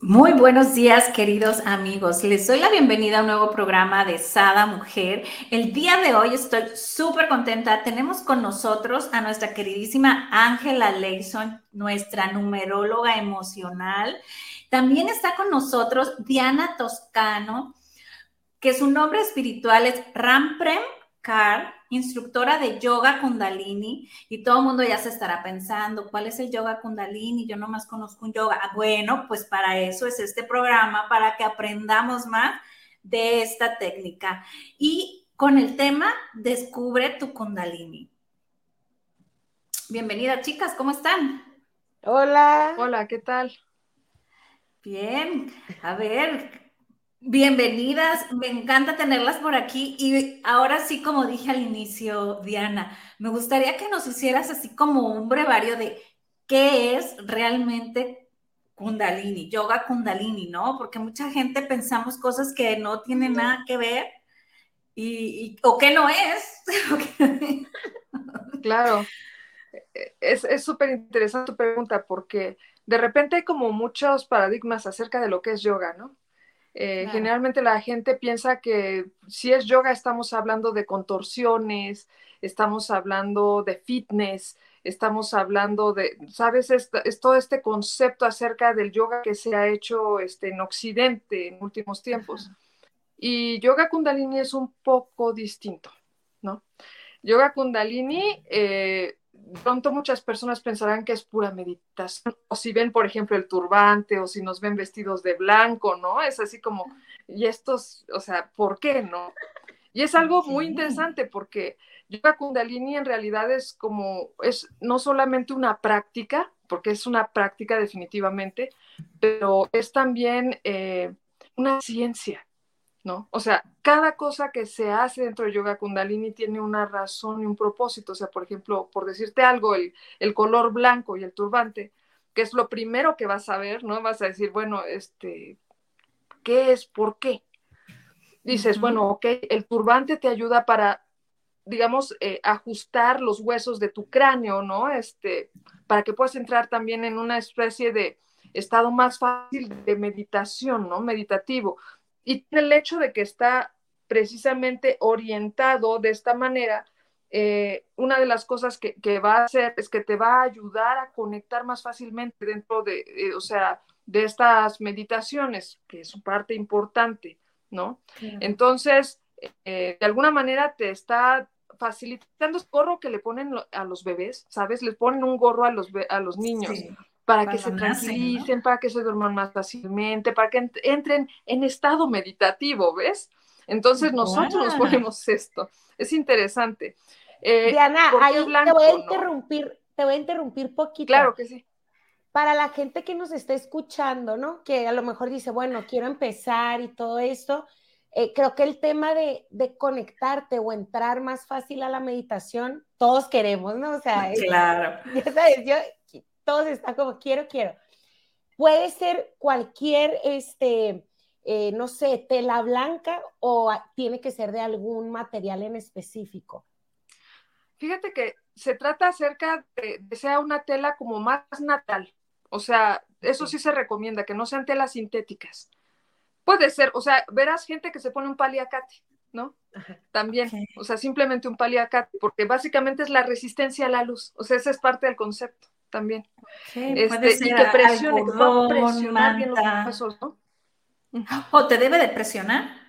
Muy buenos días, queridos amigos. Les doy la bienvenida a un nuevo programa de Sada Mujer. El día de hoy estoy súper contenta. Tenemos con nosotros a nuestra queridísima Ángela Leison, nuestra numeróloga emocional. También está con nosotros Diana Toscano, que su nombre espiritual es Ramprem Kar instructora de yoga kundalini y todo el mundo ya se estará pensando, ¿cuál es el yoga kundalini? Yo nomás conozco un yoga. Ah, bueno, pues para eso es este programa, para que aprendamos más de esta técnica. Y con el tema, descubre tu kundalini. Bienvenida, chicas, ¿cómo están? Hola. Hola, ¿qué tal? Bien, a ver, Bienvenidas, me encanta tenerlas por aquí y ahora sí, como dije al inicio, Diana, me gustaría que nos hicieras así como un brevario de qué es realmente Kundalini, yoga Kundalini, ¿no? Porque mucha gente pensamos cosas que no tienen nada que ver y, o que no es. claro, es súper interesante tu pregunta porque de repente hay como muchos paradigmas acerca de lo que es yoga, ¿no? Eh, generalmente la gente piensa que si es yoga estamos hablando de contorsiones, estamos hablando de fitness, estamos hablando de, ¿sabes? Es, todo este concepto acerca del yoga que se ha hecho este, en Occidente en últimos tiempos. Y yoga kundalini es un poco distinto, ¿no? Yoga kundalini eh, pronto muchas personas pensarán que es pura meditación, o si ven, por ejemplo, el turbante, o si nos ven vestidos de blanco, ¿no? Es así como, y estos, o sea, ¿por qué no? Y es algo muy interesante porque yoga kundalini en realidad es como, es no solamente una práctica, porque es una práctica definitivamente, pero es también eh, una ciencia, ¿no? O sea, cada cosa que se hace dentro de Yoga Kundalini tiene una razón y un propósito. O sea, por ejemplo, por decirte algo, el, color blanco y el turbante, que es lo primero que vas a ver, ¿no? Vas a decir, bueno, este, ¿qué es? ¿Por qué? Dices, bueno, ok, el turbante te ayuda para, digamos, eh, ajustar los huesos de tu cráneo, ¿no? Este, para que puedas entrar también en una especie de estado más fácil de meditación, ¿no? Meditativo y el hecho de que está precisamente orientado de esta manera, eh, una de las cosas que, va a hacer es que te va a ayudar a conectar más fácilmente dentro de, eh, o sea, de estas meditaciones, que es su parte importante, ¿no? Entonces, eh, de alguna manera te está facilitando el gorro que le ponen a los bebés, ¿sabes? Les ponen un gorro a los, a los niños para, que se tranquilicen, para que se duerman más fácilmente, para que entren en estado meditativo, ¿ves? Entonces nosotros nos ponemos esto. Es interesante. Eh, Diana, ahí te voy a interrumpir, te voy a interrumpir poquito. Claro que sí. Para la gente que nos está escuchando, ¿no? Que a lo mejor dice, bueno, quiero empezar y todo esto, eh, creo que el tema de, de, conectarte o entrar más fácil a la meditación, todos queremos, ¿no? O sea, claro. ya sabes, yo todos están como quiero, quiero. Puede ser cualquier, este, eh, no sé, tela blanca o tiene que ser de algún material en específico. Fíjate que se trata acerca de que sea una tela como más natural. O sea, eso sí se recomienda, que no sean telas sintéticas. Puede ser, o sea, verás gente que se pone un paliacate, ¿no? También, o sea, simplemente un paliacate, porque básicamente es la resistencia a la luz. O sea, ese es parte del concepto también. este, y que presione, que pueda presionar bien los huesos, ¿no? ¿O te debe de presionar?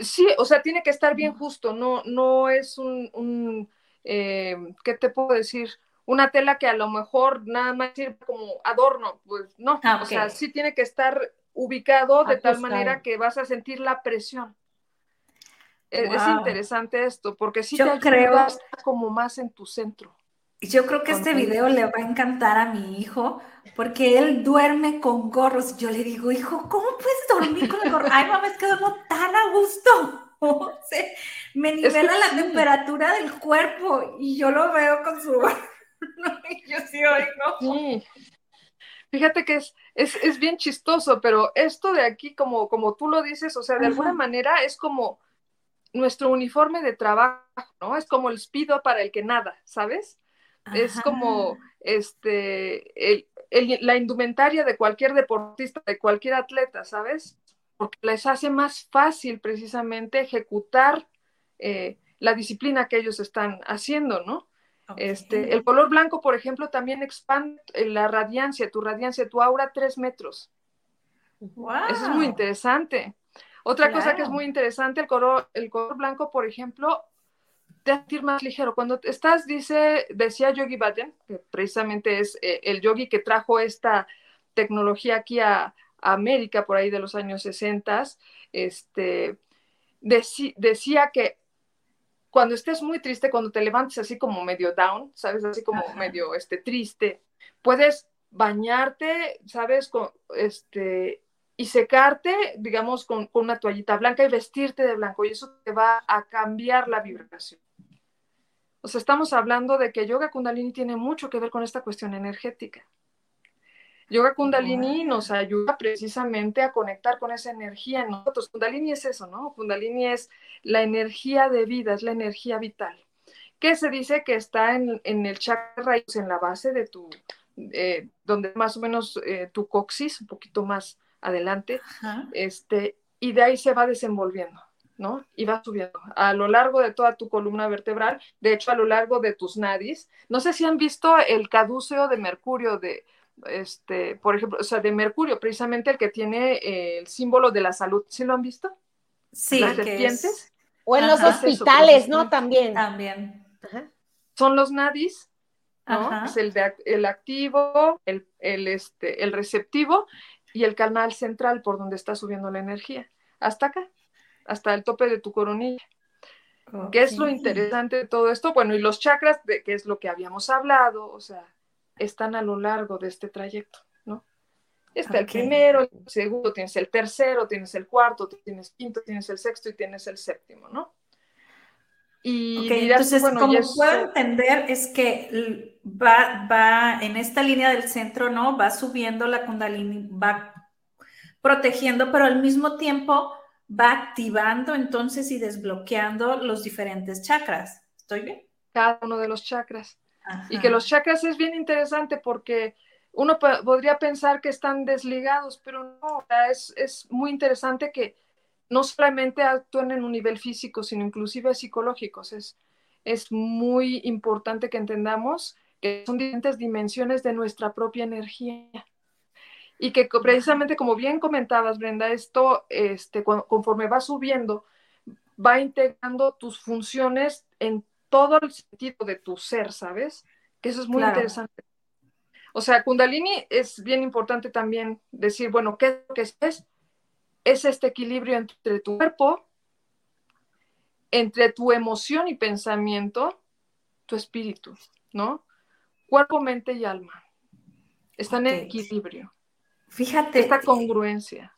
Sí, o sea, tiene que estar bien justo, no, no es un, un eh, ¿qué te puedo decir? Una tela que a lo mejor nada más sirve como adorno, pues no, ah, o sea, sí tiene que estar ubicado de tal manera que vas a sentir la presión. E, es, interesante esto, porque sí te ayuda como más en tu centro. Yo creo que este video le va a encantar a mi hijo porque él duerme con gorros. Yo le digo, hijo, ¿cómo puedes dormir con el gorro? Ay, mamá, es que duermo tan a gusto. O sea, me nivela la temperatura del cuerpo y yo lo veo con su... yo sí oigo. Fíjate que es, es, bien chistoso, pero esto de aquí, como, como tú lo dices, o sea, de alguna manera es como nuestro uniforme de trabajo, ¿no? Es como el speedo para el que nada, ¿sabes? Es como este, la indumentaria de cualquier deportista, de cualquier atleta, ¿sabes? Porque les hace más fácil precisamente ejecutar eh, la disciplina que ellos están haciendo, ¿no? Este, el color blanco, por ejemplo, también expande la radiancia, tu radiancia, tu aura, tres metros. Eso es muy interesante. Otra cosa que es muy interesante, el color, el color blanco, por ejemplo, te hace más ligero. Cuando estás, dice, decía Yogi Bhajan, que precisamente es eh, el yogi que trajo esta tecnología aquí a, América por ahí de los años 60, este, decía que cuando estés muy triste, cuando te levantes así como medio down, ¿sabes? Así como medio este, triste, puedes bañarte, ¿sabes? Con, este, y secarte, digamos, con, una toallita blanca y vestirte de blanco. Y eso te va a cambiar la vibración. O sea, estamos hablando de que yoga kundalini tiene mucho que ver con esta cuestión energética. Yoga Kundalini nos ayuda precisamente a conectar con esa energía en nosotros. Kundalini es eso, ¿no? Kundalini es la energía de vida, es la energía vital. Que se dice que está en, el chakra en la base de tu, eh, donde más o menos eh, tu coxis, un poquito más adelante, este, y de ahí se va desenvolviendo. ¿No? Y va subiendo a lo largo de toda tu columna vertebral, de hecho a lo largo de tus nadis. No sé si han visto el caduceo de Mercurio de, este, por ejemplo, o sea, de Mercurio, precisamente el que tiene eh, el símbolo de la salud. ¿Sí lo han visto? Sí. Las serpientes. O en los hospitales, ¿no? También. También. Son los nadis, ¿no? Es el, de, el activo, el, el, este, el receptivo y el canal central por donde está subiendo la energía. Hasta acá, hasta el tope de tu coronilla. ¿Qué es lo interesante de todo esto? Bueno, y los chakras, de qué es lo que habíamos hablado, o sea, están a lo largo de este trayecto, ¿no? Está el primero, el segundo, tienes el tercero, tienes el cuarto, tienes el quinto, tienes el sexto y tienes el séptimo, ¿no? Y entonces, como puedo entender, es que va, va en esta línea del centro, ¿no? Va subiendo la kundalini, va protegiendo, pero al mismo tiempo va activando entonces y desbloqueando los diferentes chakras. ¿Estoy bien? Cada uno de los chakras. Y que los chakras es bien interesante porque uno podría pensar que están desligados, pero no, es, es, muy interesante que no solamente actúen en un nivel físico, sino inclusive psicológicos. Es, es muy importante que entendamos que son diferentes dimensiones de nuestra propia energía. Y que precisamente, como bien comentabas, Brenda, esto, este, conforme va subiendo, va integrando tus funciones en todo el sentido de tu ser, ¿sabes? Que eso es muy interesante. O sea, Kundalini es bien importante también decir, bueno, ¿qué es lo que es? Es este equilibrio entre tu cuerpo, entre tu emoción y pensamiento, tu espíritu, ¿no? Cuerpo, mente y alma. Están en equilibrio. Fíjate. Esta congruencia.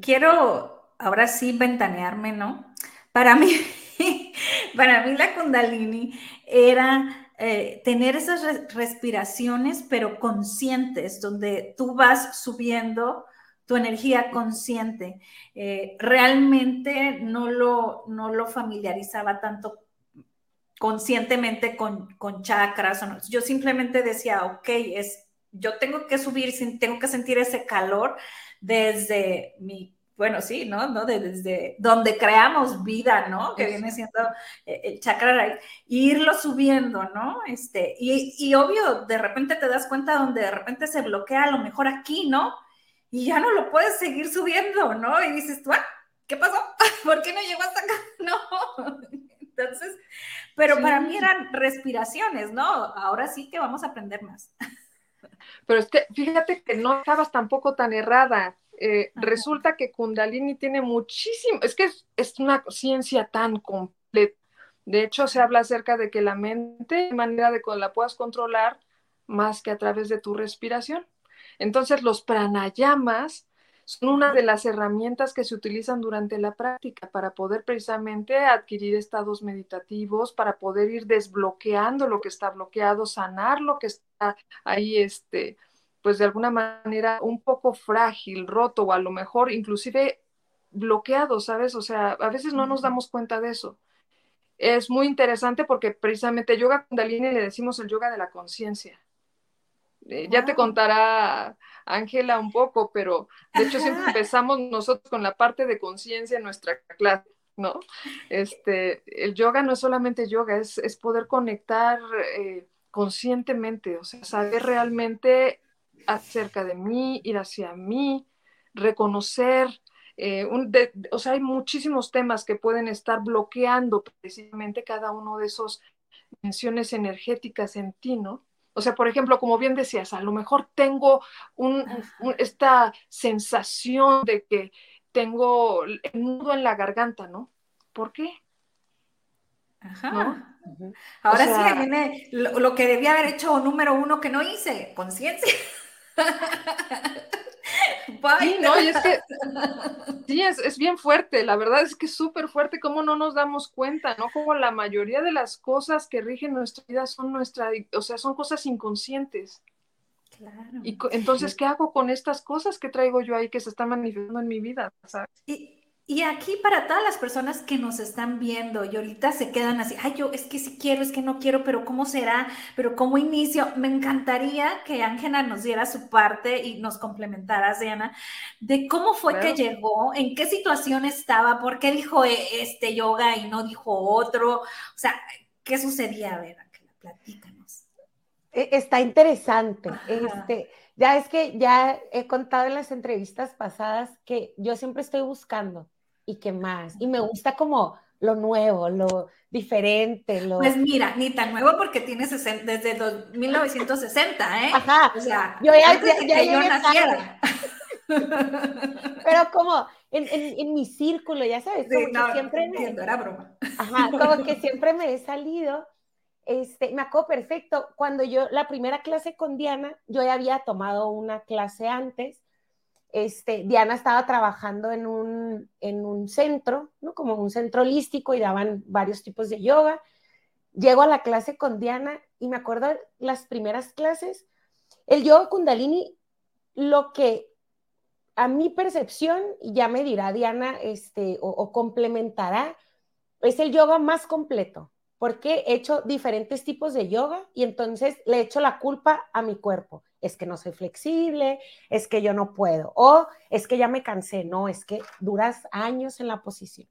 Quiero ahora sí ventanearme, ¿no? Para mí, para mí la kundalini era eh, tener esas respiraciones, pero conscientes, donde tú vas subiendo tu energía consciente. Eh, realmente no lo, no lo familiarizaba tanto conscientemente con, con chakras. O no. Yo simplemente decía, ok, es, yo tengo que subir, tengo que sentir ese calor desde mi bueno, sí, ¿no? ¿no? desde donde creamos vida, ¿no? Que viene siendo eh, el chakra irlo subiendo, ¿no? Este, y, y, obvio, de repente te das cuenta donde de repente se bloquea a lo mejor aquí, ¿no? Y ya no lo puedes seguir subiendo, ¿no? Y dices tú, ah, ¿qué pasó? ¿Por qué no llegó hasta acá? No. Entonces, pero para mí eran respiraciones, ¿no? Ahora sí que vamos a aprender más. Pero es que fíjate que no estabas tampoco tan errada. Eh, resulta que Kundalini tiene muchísimo, es que es, una ciencia tan completa, De hecho, se habla acerca de que la mente, de manera de que la puedas controlar más que a través de tu respiración. Entonces, los pranayamas son una de las herramientas que se utilizan durante la práctica para poder precisamente adquirir estados meditativos, para poder ir desbloqueando lo que está bloqueado, sanar lo que está ahí, este, pues de alguna manera un poco frágil, roto o a lo mejor inclusive bloqueado, ¿sabes? O sea, a veces no nos damos cuenta de eso. Es muy interesante porque precisamente yoga kundalini le decimos el yoga de la conciencia. Eh, ya te contará Ángela un poco, pero de hecho siempre empezamos nosotros con la parte de conciencia en nuestra clase, ¿no? Este, el yoga no es solamente yoga, es, poder conectar eh, conscientemente, o sea, saber realmente acerca de mí, ir hacia mí, reconocer, eh, o sea, hay muchísimos temas que pueden estar bloqueando precisamente cada uno de esos menciones energéticas en ti, ¿no? O sea, por ejemplo, como bien decías, a lo mejor tengo esta sensación de que tengo el nudo en la garganta, ¿no? ¿Por qué? Ajá. Ahora sí, viene lo, lo, que debía haber hecho número uno que no hice, conciencia. Sí, no, y es que sí, es, bien fuerte, la verdad es que es súper fuerte cómo no nos damos cuenta, ¿no? Como la mayoría de las cosas que rigen nuestra vida son nuestra, o sea, son cosas inconscientes. Claro. Y entonces, ¿qué hago con estas cosas que traigo yo ahí que se están manifestando en mi vida? ¿sabes? Y, y aquí para todas las personas que nos están viendo y ahorita se quedan así, ay, yo es que sí quiero, es que no quiero, pero ¿cómo será? Pero ¿cómo inicio? Me encantaría que Ángela nos diera su parte y nos complementara, Diana, de cómo fue que llegó, en qué situación estaba, por qué dijo e, este yoga y no dijo otro, o sea, ¿qué sucedía? A ver, Ángela, platícanos. E, está interesante. Este, ya es que ya he contado en las entrevistas pasadas que yo siempre estoy buscando y qué más. Y me gusta como lo nuevo, lo diferente, lo... Pues mira, ni tan nuevo porque tiene desde 1960, ¿eh? Ajá. O sea, yo ya, ya, ya, yo naciera. Pero como en, en, mi círculo, ya sabes, como que siempre me... era broma. Ajá, como que siempre me he salido, este, me acuerdo perfecto, cuando yo, la primera clase con Diana, yo ya había tomado una clase antes, este, Diana estaba trabajando en un, en un centro, ¿no? como un centro holístico y daban varios tipos de yoga. Llego a la clase con Diana y me acuerdo las primeras clases, el yoga kundalini, lo que a mi percepción, y ya me dirá Diana, este, o, o complementará, es el yoga más completo, porque he hecho diferentes tipos de yoga y entonces le echo la culpa a mi cuerpo es que no soy flexible, es que yo no puedo, o es que ya me cansé, no, es que duras años en la posición.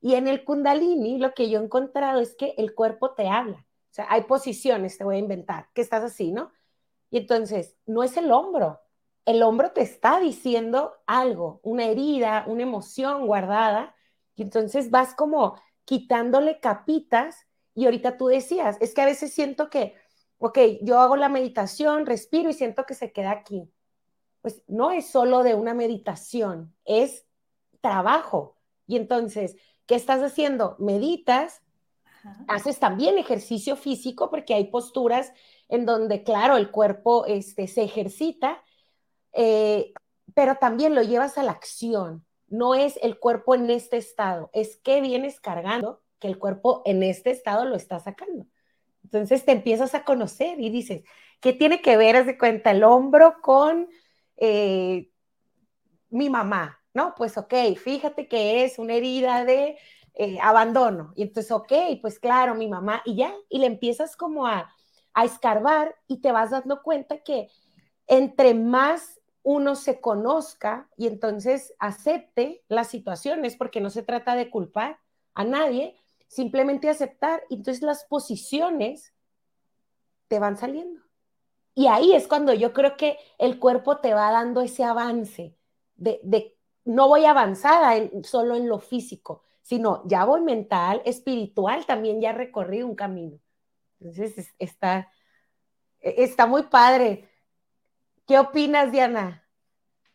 Y en el kundalini lo que yo he encontrado es que el cuerpo te habla, o sea, hay posiciones, te voy a inventar, que estás así, ¿no? Y entonces, no es el hombro, el hombro te está diciendo algo, una herida, una emoción guardada, y entonces vas como quitándole capitas, y ahorita tú decías, es que a veces siento que ok, yo hago la meditación, respiro y siento que se queda aquí. Pues no es solo de una meditación, es trabajo. Y entonces, ¿qué estás haciendo? Meditas, haces también ejercicio físico porque hay posturas en donde, claro, el cuerpo este, se ejercita, eh, pero también lo llevas a la acción. No es el cuerpo en este estado, es que vienes cargando que el cuerpo en este estado lo está sacando. Entonces te empiezas a conocer y dices, ¿qué tiene que ver, haz de cuenta, el hombro con eh, mi mamá? No, pues ok, fíjate que es una herida de eh, abandono. Y entonces, ok, pues claro, mi mamá, y ya, y le empiezas como a, a escarbar y te vas dando cuenta que entre más uno se conozca y entonces acepte las situaciones, porque no se trata de culpar a nadie, simplemente aceptar, y entonces las posiciones te van saliendo. Y ahí es cuando yo creo que el cuerpo te va dando ese avance de, no voy avanzada solo en lo físico, sino ya voy mental, espiritual, también ya recorrí un camino. Entonces está, está muy padre. ¿Qué opinas, Diana?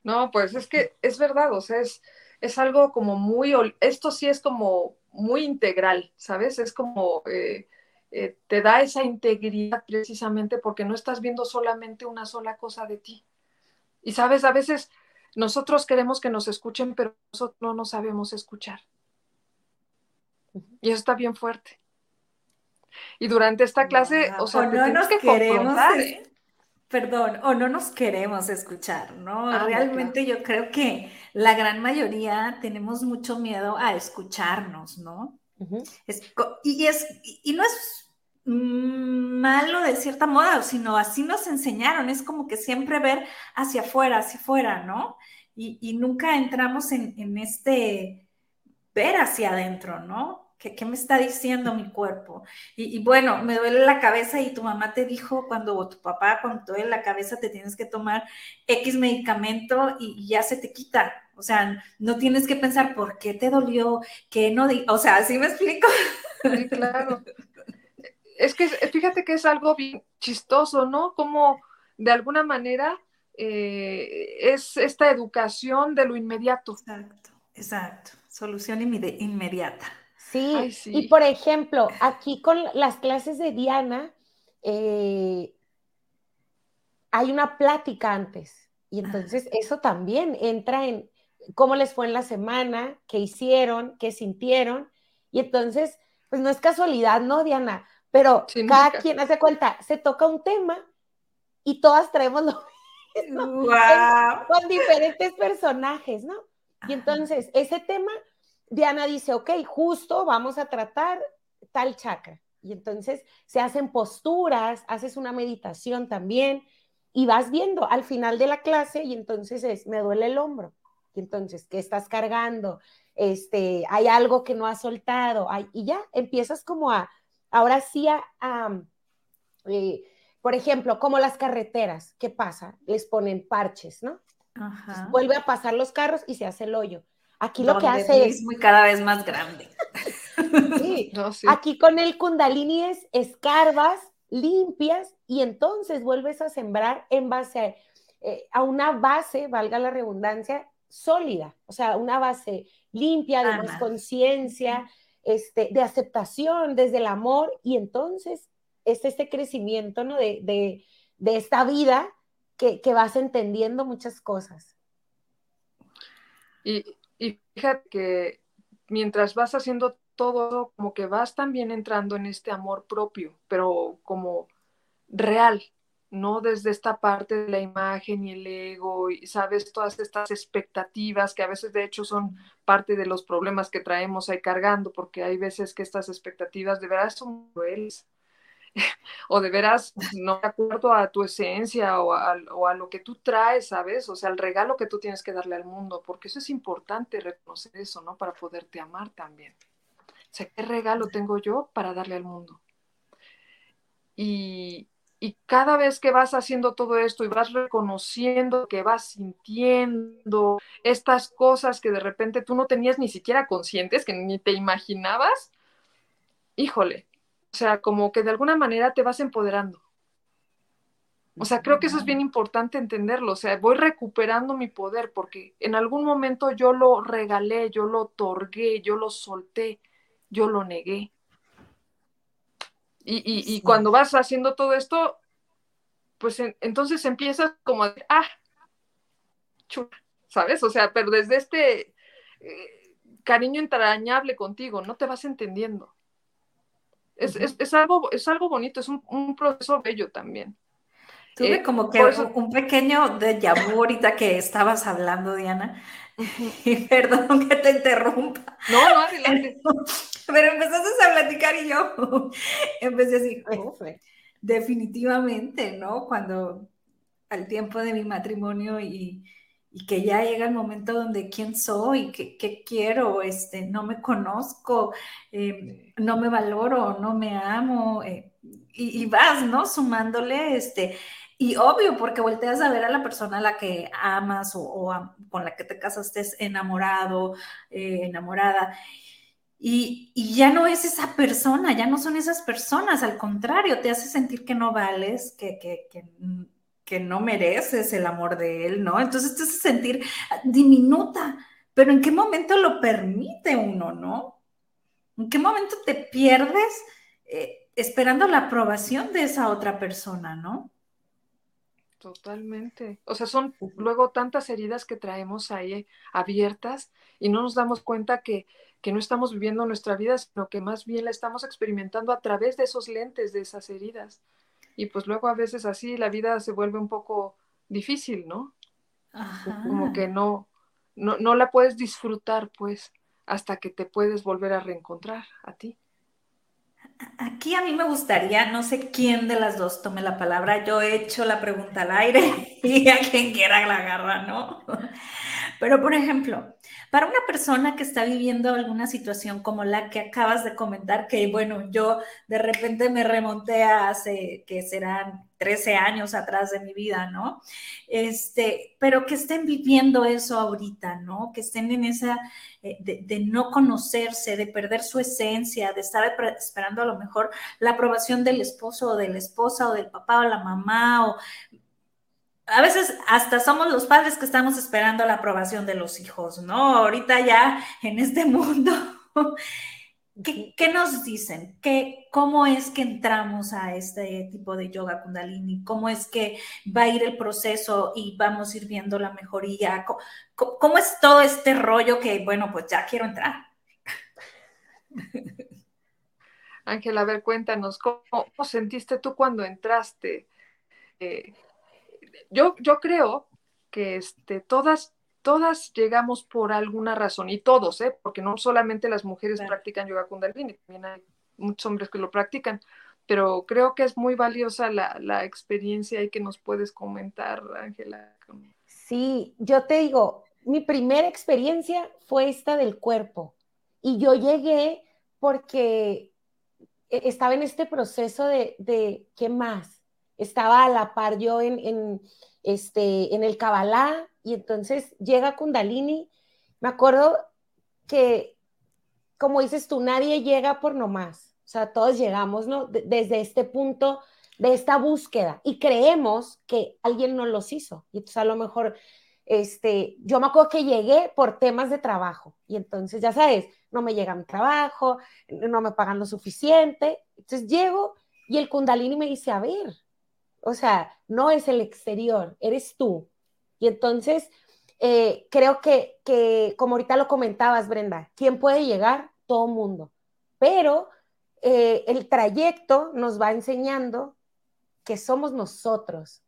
No, pues es que es verdad, o sea, es, es algo como muy, esto sí es como muy integral, ¿sabes? Es como, eh, eh, te da esa integridad precisamente porque no estás viendo solamente una sola cosa de ti. Y sabes, a veces nosotros queremos que nos escuchen, pero nosotros no nos sabemos escuchar. Y eso está bien fuerte. Y durante esta clase, o sea, no nos que queremos, ¿eh? Perdón, o no nos queremos escuchar, ¿no? Ah, Realmente yo creo que la gran mayoría tenemos mucho miedo a escucharnos, ¿no? y, es, y no es malo de cierta moda, sino así nos enseñaron, es como que siempre ver hacia afuera, hacia afuera, ¿no? Y, nunca entramos en, en, este ver hacia adentro, ¿no? ¿Qué, me está diciendo mi cuerpo? Y, bueno, me duele la cabeza y tu mamá te dijo cuando tu papá, cuando te duele la cabeza, te tienes que tomar X medicamento y, ya se te quita. O sea, no tienes que pensar por qué te dolió, qué no, o sea, ¿así me explico? Sí, claro. Es que fíjate que es algo bien chistoso, ¿no? Como de alguna manera eh, es esta educación de lo inmediato. Exacto, exacto. Solución inmediata. Sí, y por ejemplo, aquí con las clases de Diana, eh, hay una plática antes. Y entonces eso también entra en cómo les fue en la semana, qué hicieron, qué sintieron. Y entonces, pues no es casualidad, ¿no, Diana? Pero cada quien hace cuenta, se toca un tema y todas traemos lo mismo. Con diferentes personajes, ¿no? Y entonces, ese tema Diana dice, ok, justo vamos a tratar tal chakra. Y entonces se hacen posturas, haces una meditación también y vas viendo al final de la clase y entonces es, me duele el hombro. Y entonces, ¿qué estás cargando? Este, hay algo que no has soltado. y ya empiezas como a, ahora sí a, eh, por ejemplo, como las carreteras, ¿qué pasa? Les ponen parches, ¿no? Vuelve a pasar los carros y se hace el hoyo. Aquí lo que hace es... muy cada vez más grande. sí. Aquí con el kundalini es escarbas, limpias y entonces vuelves a sembrar en base eh, a, una base, valga la redundancia, sólida, o sea, una base limpia, de más conciencia, este, de aceptación desde el amor y entonces es este crecimiento ¿no? de, esta vida que, que vas entendiendo muchas cosas. Y, y fíjate que mientras vas haciendo todo, como que vas también entrando en este amor propio, pero como real, no desde esta parte de la imagen y el ego, y sabes, todas estas expectativas que a veces de hecho son parte de los problemas que traemos ahí cargando, porque hay veces que estas expectativas de verdad son crueles o de veras no de acuerdo a tu esencia o a, lo que tú traes, ¿sabes? O sea, el regalo que tú tienes que darle al mundo, porque eso es importante reconocer eso, ¿no? Para poderte amar también. O sea, ¿qué regalo tengo yo para darle al mundo? Y, y cada vez que vas haciendo todo esto y vas reconociendo que vas sintiendo estas cosas que de repente tú no tenías ni siquiera conscientes, que ni te imaginabas, híjole, o sea, como que de alguna manera te vas empoderando. O sea, creo que eso es bien importante entenderlo. O sea, voy recuperando mi poder porque en algún momento yo lo regalé, yo lo otorgué, yo lo solté, yo lo negué. Y, cuando vas haciendo todo esto, pues entonces empiezas como a decir, ah, chula, ¿sabes? O sea, pero desde este eh, cariño entrañable contigo, no te vas entendiendo. Es, algo, es algo bonito, es un, proceso bello también. Tuve eh, como que un pequeño de vu ahorita que estabas hablando, Diana. Y perdón que te interrumpa. No, no, adelante. Pero empezaste a platicar y yo empecé así, definitivamente, ¿no? Cuando al tiempo de mi matrimonio y, y que ya llega el momento donde quién soy, qué, qué quiero, este, no me conozco, eh, no me valoro, no me amo, eh, y, vas, ¿no? Sumándole, este, y obvio, porque volteas a ver a la persona a la que amas o, con la que te casaste enamorado, eh, enamorada. Y, y, ya no es esa persona, ya no son esas personas, al contrario, te hace sentir que no vales, que, que, que que no mereces el amor de él, ¿no? Entonces te hace sentir diminuta, pero ¿en qué momento lo permite uno, no? ¿En qué momento te pierdes eh, esperando la aprobación de esa otra persona, no? Totalmente. O sea, son luego tantas heridas que traemos ahí abiertas y no nos damos cuenta que, que, no estamos viviendo nuestra vida, sino que más bien la estamos experimentando a través de esos lentes, de esas heridas. Y pues luego a veces así la vida se vuelve un poco difícil, ¿no? Como que no, no, no la puedes disfrutar, pues, hasta que te puedes volver a reencontrar a ti. Aquí a mí me gustaría, no sé quién de las dos tome la palabra, yo he hecho la pregunta al aire y a quien quiera la agarra, ¿no? Pero, por ejemplo, para una persona que está viviendo alguna situación como la que acabas de comentar, que bueno, yo de repente me remonté a hace, que serán 13 años atrás de mi vida, ¿no? Este, pero que estén viviendo eso ahorita, ¿no? Que estén en esa, eh, de, de, no conocerse, de perder su esencia, de estar esperando a lo mejor la aprobación del esposo o de la esposa o del papá o la mamá o a veces hasta somos los padres que estamos esperando la aprobación de los hijos, ¿no? Ahorita ya en este mundo, ¿qué, nos dicen? ¿Qué, ¿Cómo es que entramos a este tipo de yoga kundalini? ¿Cómo es que va a ir el proceso y vamos a ir viendo la mejoría? ¿Cómo, es todo este rollo que, bueno, pues ya quiero entrar? Ángela, a ver, cuéntanos, ¿cómo, sentiste tú cuando entraste? Eh, yo, yo creo que este, todas, todas llegamos por alguna razón, y todos, ¿eh? porque no solamente las mujeres practican yoga kundalini, también hay muchos hombres que lo practican, pero creo que es muy valiosa la, la experiencia y que nos puedes comentar, Ángela. Sí, yo te digo, mi primera experiencia fue esta del cuerpo, y yo llegué porque e, estaba en este proceso de, de ¿qué más? Estaba a la par yo en, este, en el Kabbalah y entonces llega Kundalini. Me acuerdo que, como dices tú, nadie llega por nomás. O sea, todos llegamos, ¿no? desde este punto de esta búsqueda y creemos que alguien nos los hizo. Y entonces a lo mejor, este, yo me acuerdo que llegué por temas de trabajo y entonces, ya sabes, no me llega mi trabajo, no me pagan lo suficiente. Entonces llego y el kundalini me dice, a ver, o sea, no es el exterior, eres tú. Y entonces, eh, creo que, que, como ahorita lo comentabas, Brenda, ¿quién puede llegar? Todo mundo. Pero eh, el trayecto nos va enseñando que somos nosotros.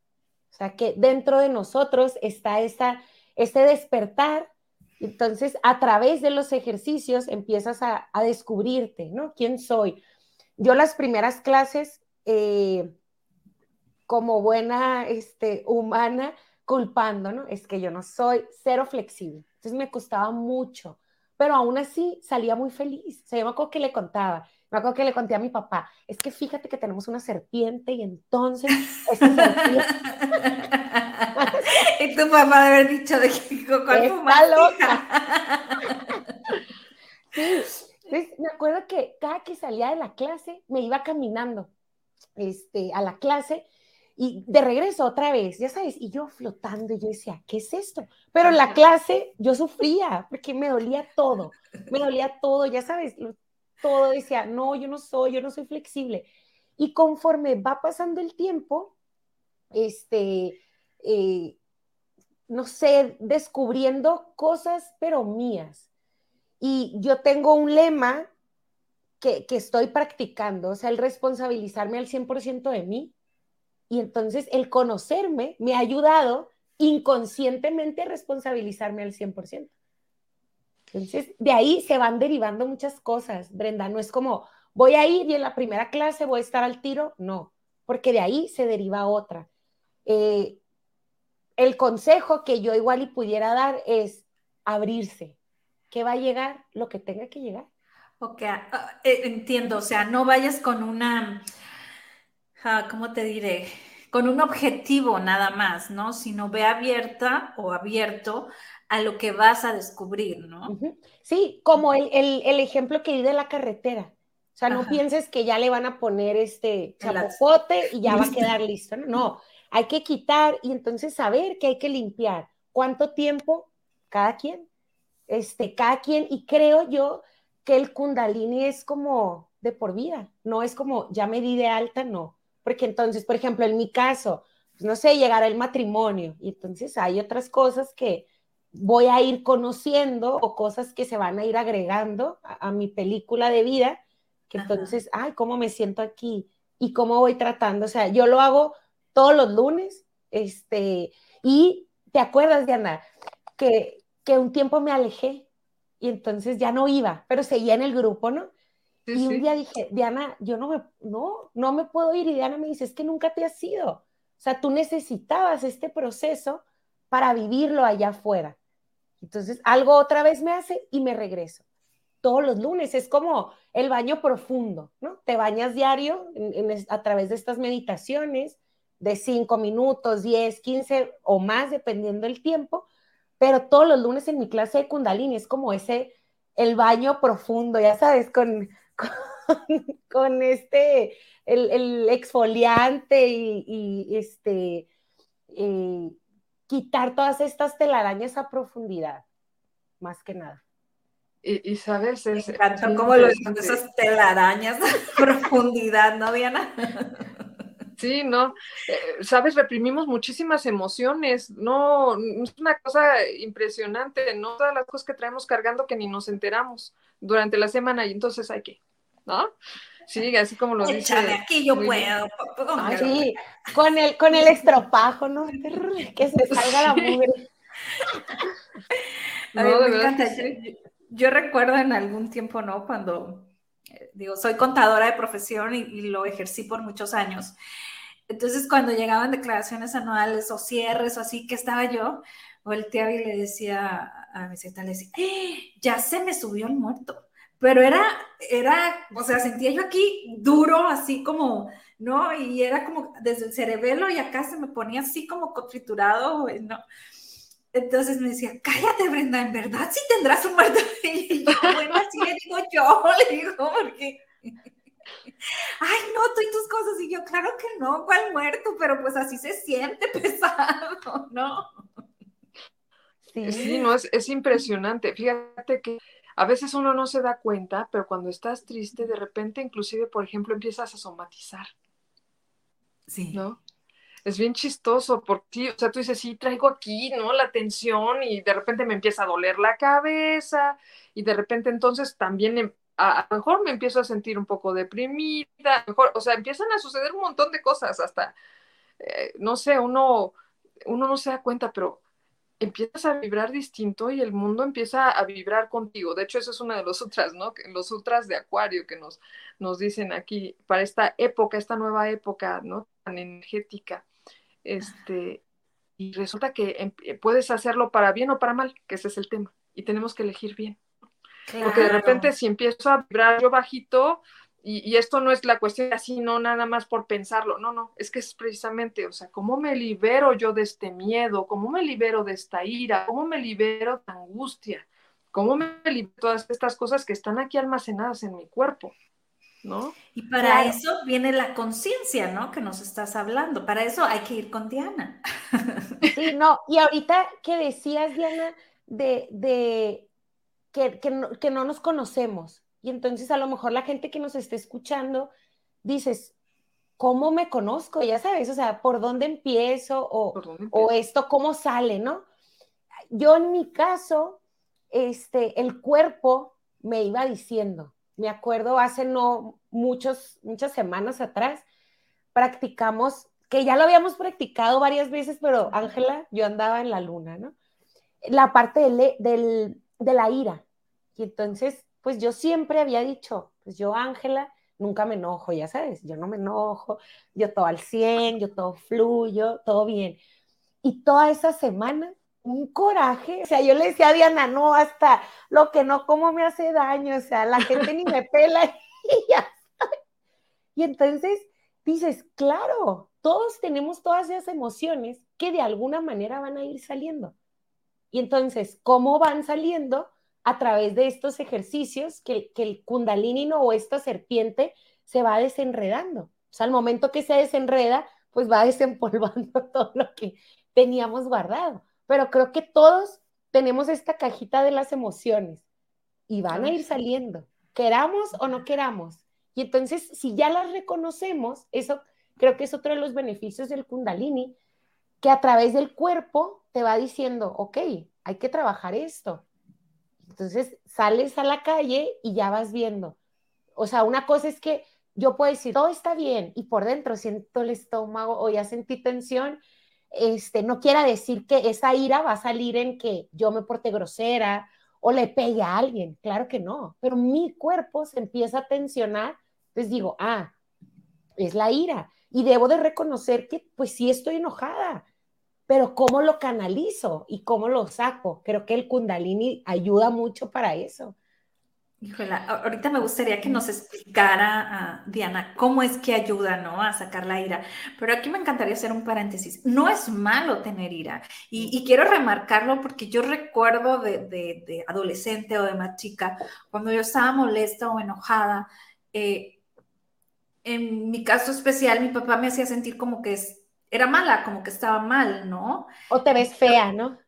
O sea, que dentro de nosotros está esta, este despertar. Entonces, a través de los ejercicios empiezas a, a descubrirte, ¿no? ¿Quién soy? Yo las primeras clases... Eh, como buena este, humana culpando, ¿no? Es que yo no soy cero flexible. Entonces me costaba mucho, pero aún así salía muy feliz. O sea, yo me acuerdo que le contaba, me acuerdo que le conté a mi papá, es que fíjate que tenemos una serpiente y entonces y tu papá debe haber dicho de que cuál Está loca. sí, entonces me acuerdo que cada que salía de la clase me iba caminando este, a la clase y de regreso otra vez, ya sabes, y yo flotando, y yo decía, ¿qué es esto? Pero en la clase yo sufría, porque me dolía todo, me dolía todo, ya sabes, todo decía, no, yo no soy, yo no soy flexible. Y conforme va pasando el tiempo, este, eh, no sé, descubriendo cosas, pero mías. Y yo tengo un lema que, que estoy practicando, o sea, el responsabilizarme al 100% de mí y entonces el conocerme me ha ayudado inconscientemente a responsabilizarme al 100%. Entonces, de ahí se van derivando muchas cosas, Brenda. No es como, voy a ir y en la primera clase voy a estar al tiro. No, porque de ahí se deriva otra. Eh, el consejo que yo igual y pudiera dar es abrirse, que va a llegar lo que tenga que llegar. Ok, ah, eh, entiendo, o sea, no vayas con una ¿cómo te diré? Con un objetivo nada más, ¿no? Sino ve abierta o abierto a lo que vas a descubrir, ¿no? Sí, como el, ejemplo que di de la carretera. O sea, no pienses que ya le van a poner este chapopote y ya va a quedar listo. ¿no? no, hay que quitar y entonces saber que hay que limpiar. ¿Cuánto tiempo? Cada quien. este, cada quien, y creo yo que el kundalini es como de por vida, no es como ya me di de alta, no, porque entonces, por ejemplo, en mi caso, pues no sé, llegará el matrimonio, y entonces hay otras cosas que voy a ir conociendo o cosas que se van a ir agregando a, mi película de vida, que entonces, ay, ¿cómo me siento aquí? ¿Y cómo voy tratando? O sea, yo lo hago todos los lunes, este, y te acuerdas, Diana, que, que un tiempo me alejé y entonces ya no iba, pero seguía en el grupo, ¿no? Y un día dije, Diana, yo no me, no, no me puedo ir. Y Diana me dice, es que nunca te has ido. O sea, tú necesitabas este proceso para vivirlo allá afuera. Entonces, algo otra vez me hace y me regreso. Todos los lunes es como el baño profundo, ¿no? Te bañas diario a través de estas meditaciones de 5 minutos, 10, 15 o más, dependiendo del tiempo, pero todos los lunes en mi clase de Kundalini es como ese, el baño profundo, ya sabes, con, con, este, el, exfoliante y, este, eh, quitar todas estas telarañas a profundidad, más que nada. Y, sabes, es, Me encanta cómo lo esas telarañas a profundidad, ¿no, Diana? Sí, no, eh, sabes, reprimimos muchísimas emociones, no, es una cosa impresionante, no todas las cosas que traemos cargando que ni nos enteramos durante la semana y entonces hay que, ¿no? Sí, así como lo dice. aquí, yo puedo. sí, con el, con el estropajo, ¿no? Que se salga la mugre. No, me encanta. Yo, recuerdo en algún tiempo, ¿no? Cuando, eh, digo, soy contadora de profesión y, y, lo ejercí por muchos años. Entonces, cuando llegaban declaraciones anuales o cierres o así, que estaba yo, volteaba y le decía a mi secretaria, le decía, ¡Eh, ya se me subió el muerto. Pero era, era, o sea, sentía yo aquí duro, así como, ¿no? Y era como desde el cerebelo y acá se me ponía así como triturado, ¿no? Entonces me decía, cállate, Brenda, en verdad sí tendrás un muerto. Y yo, bueno, así le digo yo, le digo, porque ay, no, tú y tus cosas. Y yo, claro que no, ¿cuál muerto? Pero pues así se siente pesado, ¿no? Sí, no, es, es impresionante. Fíjate que a veces uno no se da cuenta, pero cuando estás triste, de repente, inclusive, por ejemplo, empiezas a somatizar. Sí. ¿No? Es bien chistoso porque, o sea, tú dices, sí, traigo aquí, ¿no? La tensión y de repente me empieza a doler la cabeza y de repente entonces también em, a, lo mejor me empiezo a sentir un poco deprimida, mejor, o sea, empiezan a suceder un montón de cosas, hasta, eh, no sé, uno, uno no se da cuenta, pero empiezas a vibrar distinto y el mundo empieza a vibrar contigo. De hecho, eso es una de los sutras, ¿no? Los sutras de Acuario que nos, nos dicen aquí para esta época, esta nueva época, ¿no? Tan energética. Este, y resulta que em, puedes hacerlo para bien o para mal, que ese es el tema. Y tenemos que elegir bien. Porque de repente si empiezo a vibrar yo bajito, y, esto no es la cuestión así, no nada más por pensarlo, no, no, es que es precisamente, o sea, ¿cómo me libero yo de este miedo? ¿Cómo me libero de esta ira? ¿Cómo me libero de angustia? ¿Cómo me libero de todas estas cosas que están aquí almacenadas en mi cuerpo? ¿No? Y para eso viene la conciencia, ¿no? Que nos estás hablando. Para eso hay que ir con Diana. Sí, no, y ahorita que decías, Diana, de, de que, no, nos conocemos. Y entonces a lo mejor la gente que nos esté escuchando dices, ¿cómo me conozco? Ya sabes, o sea, ¿por dónde empiezo? O, esto, ¿cómo sale, no? Yo en mi caso, este, el cuerpo me iba diciendo, me acuerdo hace no muchos, muchas semanas atrás, practicamos, que ya lo habíamos practicado varias veces, pero Ángela, yo andaba en la luna, ¿no? La parte del, del de la ira. Y entonces, pues yo siempre había dicho, pues yo, Ángela, nunca me enojo, ya sabes, yo no me enojo, yo todo al 100, yo todo fluyo, todo bien. Y toda esa semana, un coraje, o sea, yo le decía a Diana, no, hasta lo que no como me hace daño, o sea, la gente ni me pela y ya. Y entonces dices, claro, todos tenemos todas esas emociones que de alguna manera van a ir saliendo. Y entonces, ¿cómo van saliendo? A través de estos ejercicios que, el kundalini o esta serpiente se va desenredando. O sea, al momento que se desenreda, pues va desempolvando todo lo que teníamos guardado. Pero creo que todos tenemos esta cajita de las emociones y van a ir saliendo, queramos o no queramos. Y entonces, si ya las reconocemos, eso creo que es otro de los beneficios del kundalini, que a través del cuerpo te va diciendo, ok, hay que trabajar esto. Entonces sales a la calle y ya vas viendo. O sea, una cosa es que yo puedo decir, todo está bien y por dentro siento el estómago o ya sentí tensión. Este, no quiera decir que esa ira va a salir en que yo me porte grosera o le pegue a alguien. Claro que no, pero mi cuerpo se empieza a tensionar. Entonces digo, ah, es la ira. Y debo de reconocer que pues sí estoy enojada, pero ¿cómo lo canalizo y cómo lo saco? Creo que el kundalini ayuda mucho para eso. Híjole, ahorita me gustaría que nos explicara, Diana, cómo es que ayuda, ¿no? A sacar la ira. Pero aquí me encantaría hacer un paréntesis. No es malo tener ira. Y, quiero remarcarlo porque yo recuerdo de, adolescente o de más chica, cuando yo estaba molesta o enojada, eh, en mi caso especial, mi papá me hacía sentir como que es, era mala, como que estaba mal, ¿no? O te ves fea, ¿no?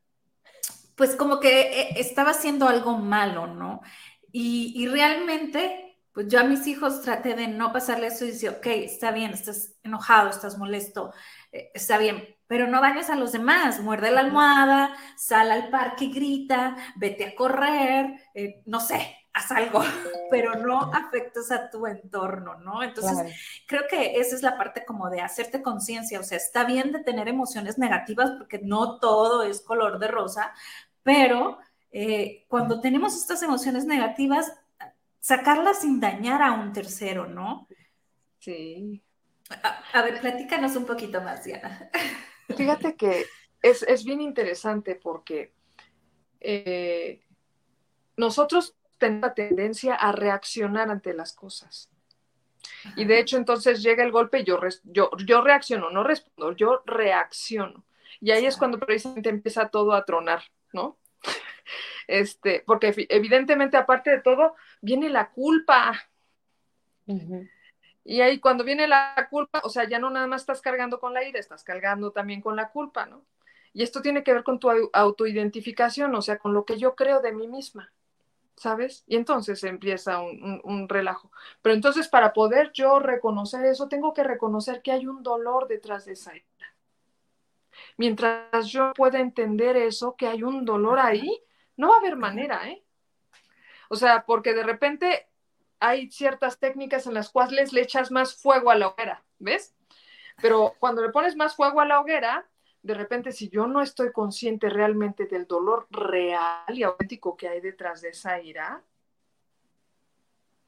Pues como que eh, estaba haciendo algo malo, ¿no? Y, realmente, pues yo a mis hijos traté de no pasarle eso y decir, ok, está bien, estás enojado, estás molesto, eh, está bien, pero no dañes a los demás, muerde la almohada, sal al parque y grita, vete a correr, eh, no sé, haz algo, pero no afectes a tu entorno, ¿no? Entonces, creo que esa es la parte como de hacerte conciencia, o sea, está bien de tener emociones negativas porque no todo es color de rosa, pero eh, cuando tenemos estas emociones negativas, sacarlas sin dañar a un tercero, ¿no? Sí. A, ver, platícanos un poquito más, Diana. Fíjate que es, bien interesante porque eh, nosotros la tendencia a reaccionar ante las cosas. Y de hecho, entonces llega el golpe y yo, yo, yo reacciono, no respondo, yo reacciono. Y ahí es cuando precisamente empieza todo a tronar, ¿no? Este, porque evidentemente, aparte de todo, viene la culpa. Y ahí cuando viene la culpa, o sea, ya no nada más estás cargando con la ira, estás cargando también con la culpa, ¿no? Y esto tiene que ver con tu autoidentificación, o sea, con lo que yo creo de mí misma. ¿Sabes? Y entonces empieza un, relajo. Pero entonces para poder yo reconocer eso, tengo que reconocer que hay un dolor detrás de esa ira. Mientras yo pueda entender eso, que hay un dolor ahí, no va a haber manera, ¿eh? O sea, porque de repente hay ciertas técnicas en las cuales le echas más fuego a la hoguera, ¿ves? Pero cuando le pones más fuego a la hoguera, de repente si yo no estoy consciente realmente del dolor real y auténtico que hay detrás de esa ira,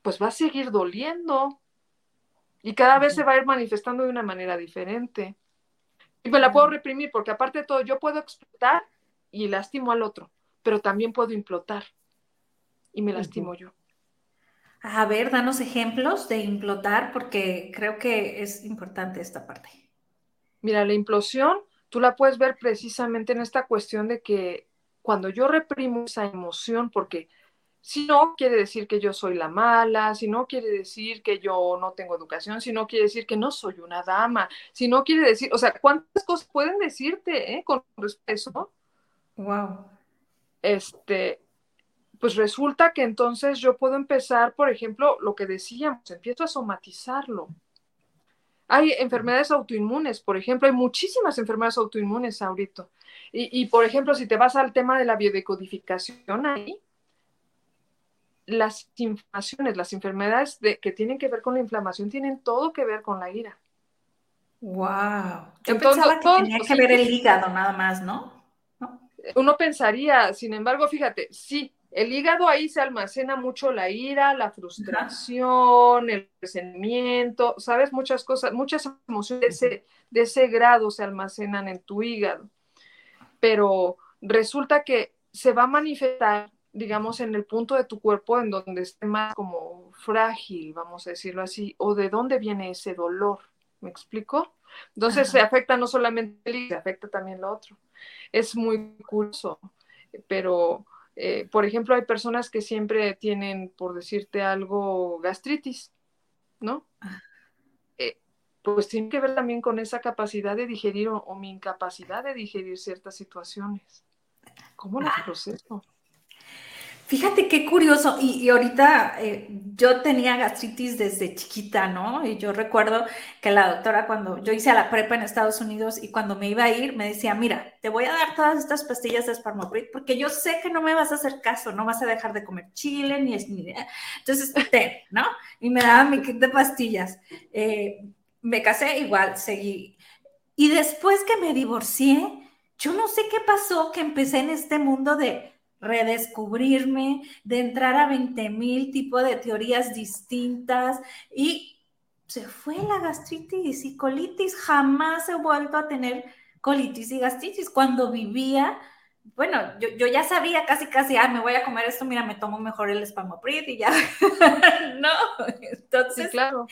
pues va a seguir doliendo y cada vez se va a ir manifestando de una manera diferente. Y me la puedo reprimir porque aparte de todo yo puedo explotar y lastimo al otro, pero también puedo implotar y me lastimo yo. A ver, danos ejemplos de implotar porque creo que es importante esta parte. Mira, la implosión tú la puedes ver precisamente en esta cuestión de que cuando yo reprimo esa emoción, porque si no quiere decir que yo soy la mala, si no quiere decir que yo no tengo educación, si no quiere decir que no soy una dama, si no quiere decir, o sea, ¿cuántas cosas pueden decirte eh, con respecto Wow. Este, pues resulta que entonces yo puedo empezar, por ejemplo, lo que decíamos, empiezo a somatizarlo. Hay enfermedades autoinmunes, por ejemplo, hay muchísimas enfermedades autoinmunes ahorita. Y, por ejemplo, si te vas al tema de la biodecodificación ahí, las inflamaciones, las enfermedades que tienen que ver con la inflamación tienen todo que ver con la ira. Wow. Yo Entonces, pensaba que tenía que ver el hígado nada más, ¿no? Uno pensaría, sin embargo, fíjate, sí, el hígado ahí se almacena mucho la ira, la frustración, el resentimiento, sabes, muchas cosas, muchas emociones de ese, grado se almacenan en tu hígado. Pero resulta que se va a manifestar, digamos, en el punto de tu cuerpo en donde esté más como frágil, vamos a decirlo así, o de dónde viene ese dolor. ¿Me explico? Entonces se afecta no solamente el hígado, se afecta también lo otro. Es muy curioso, pero eh, por ejemplo, hay personas que siempre tienen, por decirte algo, gastritis, ¿no? Ah. Eh, pues tiene que ver también con esa capacidad de digerir o, mi incapacidad de digerir ciertas situaciones. ¿Cómo lo proceso? Fíjate qué curioso, y, ahorita eh, yo tenía gastritis desde chiquita, ¿no? Y yo recuerdo que la doctora cuando yo hice la prepa en Estados Unidos y cuando me iba a ir me decía, mira, te voy a dar todas estas pastillas de Sparmoprit porque yo sé que no me vas a hacer caso, no vas a dejar de comer chile ni es ni entonces ¿no? Y me daba mi kit de pastillas. Eh, me casé igual, seguí. Y después que me divorcié, yo no sé qué pasó que empecé en este mundo de redescubrirme, de entrar a 20 mil tipos de teorías distintas y se fue la gastritis y colitis. Jamás he vuelto a tener colitis y gastritis. Cuando vivía, bueno, yo, ya sabía casi, casi, ah, me voy a comer esto, mira, me tomo mejor el spamoprit y ya. no, entonces, claro.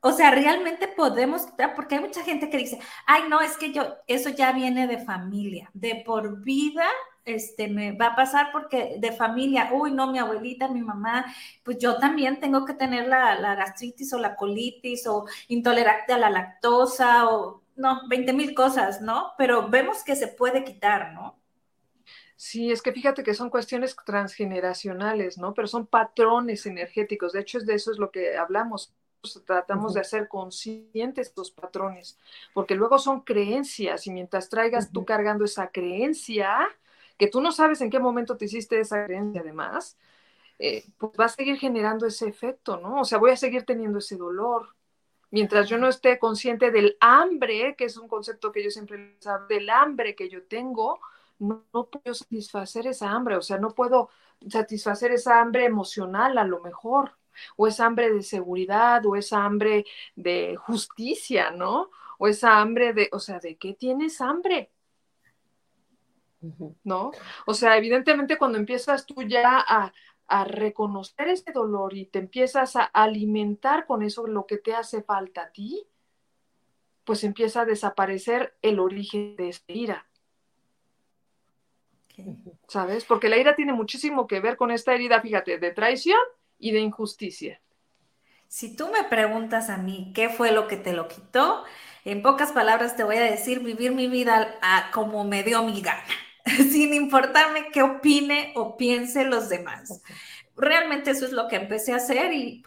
O sea, realmente podemos, porque hay mucha gente que dice, ay, no, es que yo, eso ya viene de familia, de por vida este, me va a pasar porque de familia, uy, no, mi abuelita, mi mamá, pues yo también tengo que tener la, gastritis o la colitis o intolerante a la lactosa o, no, 20 mil cosas, ¿no? Pero vemos que se puede quitar, ¿no? Sí, es que fíjate que son cuestiones transgeneracionales, ¿no? Pero son patrones energéticos. De hecho, es de eso es lo que hablamos. Tratamos de hacer conscientes estos patrones, porque luego son creencias y mientras traigas tú cargando esa creencia, que tú no sabes en qué momento te hiciste esa creencia además, eh, pues va a seguir generando ese efecto, ¿no? O sea, voy a seguir teniendo ese dolor. Mientras yo no esté consciente del hambre, que es un concepto que yo siempre hablo, del hambre que yo tengo, no, no, puedo satisfacer esa hambre, o sea, no puedo satisfacer esa hambre emocional a lo mejor, o esa hambre de seguridad, o esa hambre de justicia, ¿no? O esa hambre de, o sea, ¿de qué tienes hambre? ¿No? O sea, evidentemente cuando empiezas tú ya a, reconocer ese dolor y te empiezas a alimentar con eso lo que te hace falta a ti, pues empieza a desaparecer el origen de esa ira. ¿Sabes? Porque la ira tiene muchísimo que ver con esta herida, fíjate, de traición y de injusticia. Si tú me preguntas a mí qué fue lo que te lo quitó, en pocas palabras te voy a decir vivir mi vida como me dio mi gana. sin importarme qué opine o piense los demás. Realmente eso es lo que empecé a hacer y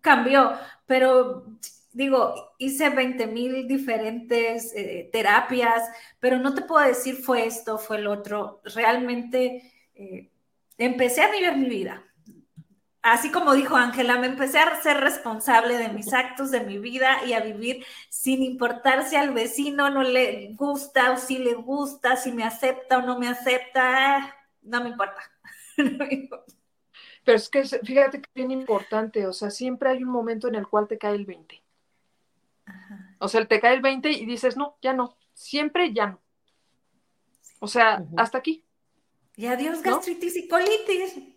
cambió, pero digo, hice 20 mil diferentes eh, terapias, pero no te puedo decir fue esto, fue el otro. Realmente eh, empecé a vivir mi vida así como dijo Ángela, me empecé a ser responsable de mis actos, de mi vida y a vivir sin importar si al vecino no le gusta o si le gusta, si me acepta o no me acepta, no me importa. Pero es que fíjate que es bien importante, o sea, siempre hay un momento en el cual te cae el 20. O sea, te cae el 20 y dices, no, ya no, siempre ya no. O sea, hasta aquí. Y adiós gastritis y colitis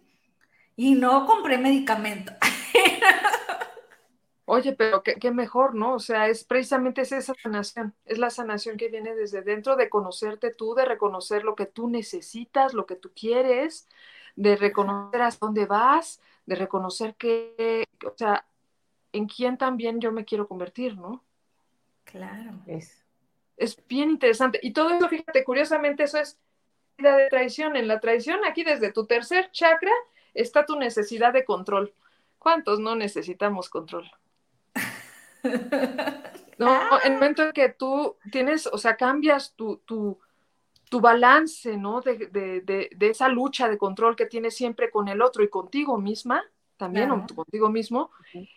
y no compré medicamento. Oye, pero qué, mejor, ¿no? O sea, es precisamente esa sanación, es la sanación que viene desde dentro, de conocerte tú, de reconocer lo que tú necesitas, lo que tú quieres, de reconocer a dónde vas, de reconocer que, o sea, en quién también yo me quiero convertir, ¿no? Claro. Es, es bien interesante. Y todo eso, fíjate, curiosamente, eso es vida de traición. En la traición, aquí desde tu tercer chakra, está tu necesidad de control. ¿Cuántos no necesitamos control? No, en el momento en que tú tienes, o sea, cambias tu, tu, balance, ¿no? De, esa lucha de control que tienes siempre con el otro y contigo misma, también contigo mismo,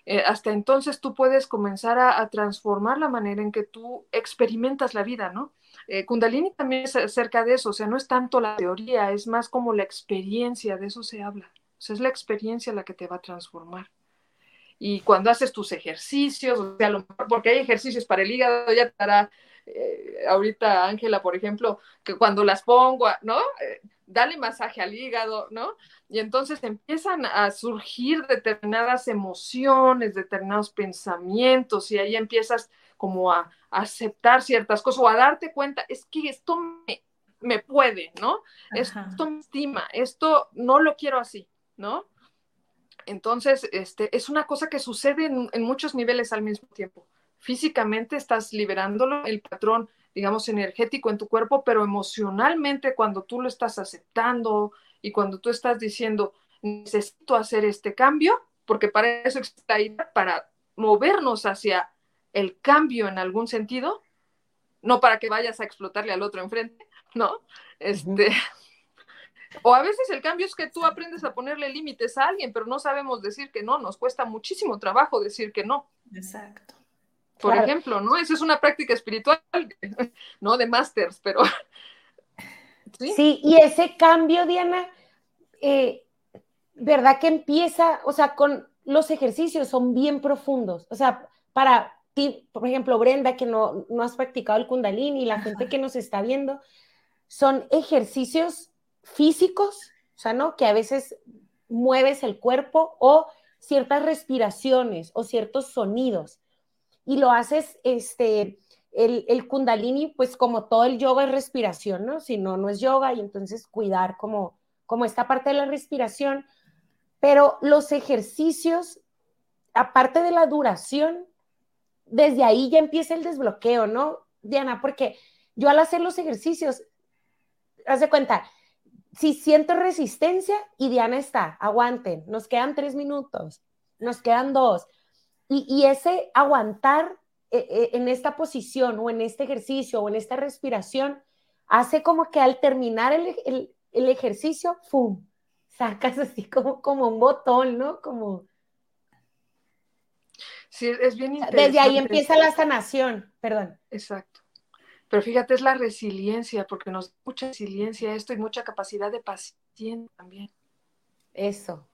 eh, hasta entonces tú puedes comenzar a, transformar la manera en que tú experimentas la vida, ¿no? Eh, Kundalini también es acerca de eso, o sea, no es tanto la teoría, es más como la experiencia, de eso se habla es la experiencia la que te va a transformar. Y cuando haces tus ejercicios, o sea, porque hay ejercicios para el hígado, ya te hará eh, ahorita Ángela, por ejemplo, que cuando las pongo, ¿no? Eh, dale masaje al hígado, ¿no? Y entonces empiezan a surgir determinadas emociones, determinados pensamientos, y ahí empiezas como a, aceptar ciertas cosas o a darte cuenta, es que esto me, puede, ¿no? Esto me estima, esto no lo quiero así, ¿no? Entonces, este, es una cosa que sucede en, muchos niveles al mismo tiempo. Físicamente estás liberándolo, el patrón digamos, energético en tu cuerpo, pero emocionalmente cuando tú lo estás aceptando y cuando tú estás diciendo, necesito hacer este cambio, porque para eso está ahí, para movernos hacia el cambio en algún sentido, no para que vayas a explotarle al otro enfrente, ¿no? Este, o a veces el cambio es que tú aprendes a ponerle límites a alguien, pero no sabemos decir que no, nos cuesta muchísimo trabajo decir que no. Exacto. Por ejemplo, ¿no? Esa es una práctica espiritual, ¿no? De másters, pero... ¿sí? y ese cambio, Diana, eh, ¿verdad que empieza, o sea, con los ejercicios son bien profundos? O sea, para ti, por ejemplo, Brenda, que no, no has practicado el kundalini, y la gente que nos está viendo, son ejercicios físicos, o sea, ¿no? Que a veces mueves el cuerpo o ciertas respiraciones o ciertos sonidos. Y lo haces, este, el, el, kundalini, pues como todo el yoga es respiración, ¿no? Si no, no es yoga y entonces cuidar como, como esta parte de la respiración. Pero los ejercicios, aparte de la duración, desde ahí ya empieza el desbloqueo, ¿no, Diana? Porque yo al hacer los ejercicios, haz de cuenta, si siento resistencia y Diana está, aguanten, nos quedan tres minutos, nos quedan dos. Y, ese aguantar eh, eh, en esta posición o en este ejercicio o en esta respiración hace como que al terminar el, ejercicio, ¡fum! Sacas así como, como un botón, ¿no? Como... Sí, es bien interesante. Desde ahí empieza la sanación, perdón. Exacto. Pero fíjate, es la resiliencia, porque nos da mucha resiliencia esto y mucha capacidad de paciencia también. Eso.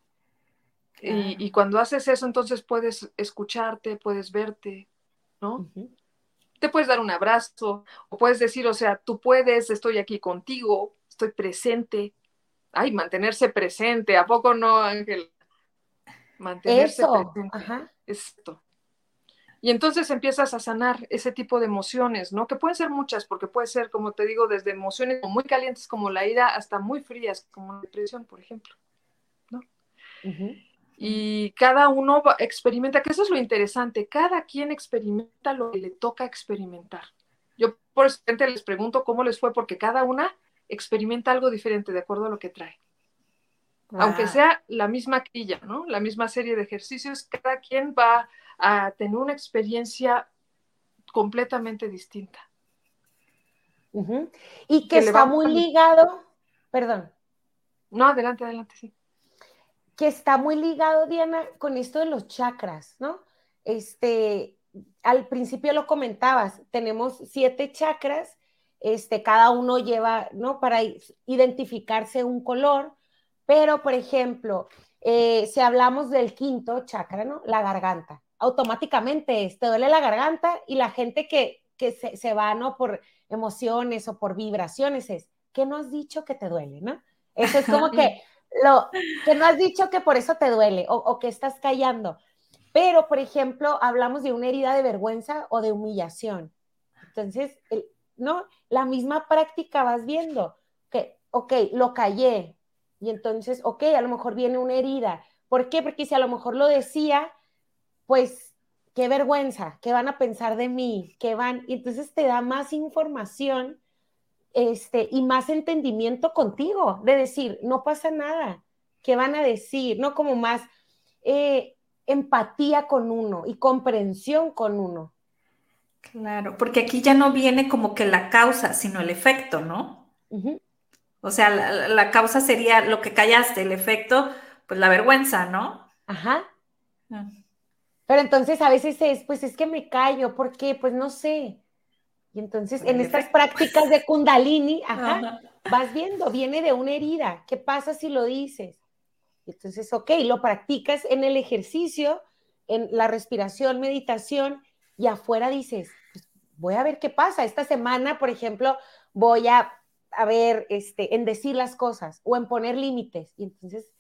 Y, cuando haces eso, entonces puedes escucharte, puedes verte, ¿no? Te puedes dar un abrazo, o puedes decir, o sea, tú puedes, estoy aquí contigo, estoy presente. Ay, mantenerse presente, ¿a poco no, Ángel? Mantenerse presente. Ajá. Esto. Y entonces empiezas a sanar ese tipo de emociones, ¿no? Que pueden ser muchas, porque puede ser, como te digo, desde emociones muy calientes como la ira hasta muy frías como la depresión, por ejemplo, ¿no? Y cada uno experimenta, que eso es lo interesante, cada quien experimenta lo que le toca experimentar. Yo por eso les pregunto cómo les fue, porque cada una experimenta algo diferente de acuerdo a lo que trae. Aunque sea la misma quilla, ¿no? La misma serie de ejercicios, cada quien va a tener una experiencia completamente distinta. Y que, está muy ligado, perdón. No, adelante, adelante, sí. Que está muy ligado, Diana, con esto de los chakras, ¿no? Este, al principio lo comentabas, tenemos siete chakras, este, cada uno lleva, ¿no? Para identificarse un color, pero, por ejemplo, eh, si hablamos del quinto chakra, ¿no? La garganta automáticamente te duele la garganta y la gente que, se, va, ¿no? Por emociones o por vibraciones es, ¿qué no has dicho que te duele, no? Eso es como que lo que no has dicho que por eso te duele o, que estás callando. Pero, por ejemplo, hablamos de una herida de vergüenza o de humillación. Entonces, ¿no? La misma práctica vas viendo que, ok, lo callé. Y entonces, ok, a lo mejor viene una herida. ¿Por qué? Porque si a lo mejor lo decía, pues qué vergüenza, qué van a pensar de mí, qué van, y entonces te da más información este, y más entendimiento contigo, de decir, no pasa nada, qué van a decir, no como más eh, empatía con uno y comprensión con uno. Claro, porque aquí ya no viene como que la causa, sino el efecto, ¿no? O sea, la, la, causa sería lo que callaste, el efecto, pues la vergüenza, ¿no? Ajá. Ah. Pero entonces a veces es, pues es que me callo, ¿por qué? Pues no sé. Y entonces en estas prácticas de kundalini, ajá, vas viendo, viene de una herida. ¿Qué pasa si lo dices? Entonces, ok, lo practicas en el ejercicio, en la respiración, meditación, y afuera dices, pues voy a ver qué pasa. Esta semana, por ejemplo, voy a, a ver, este, en decir las cosas o en poner límites. Y entonces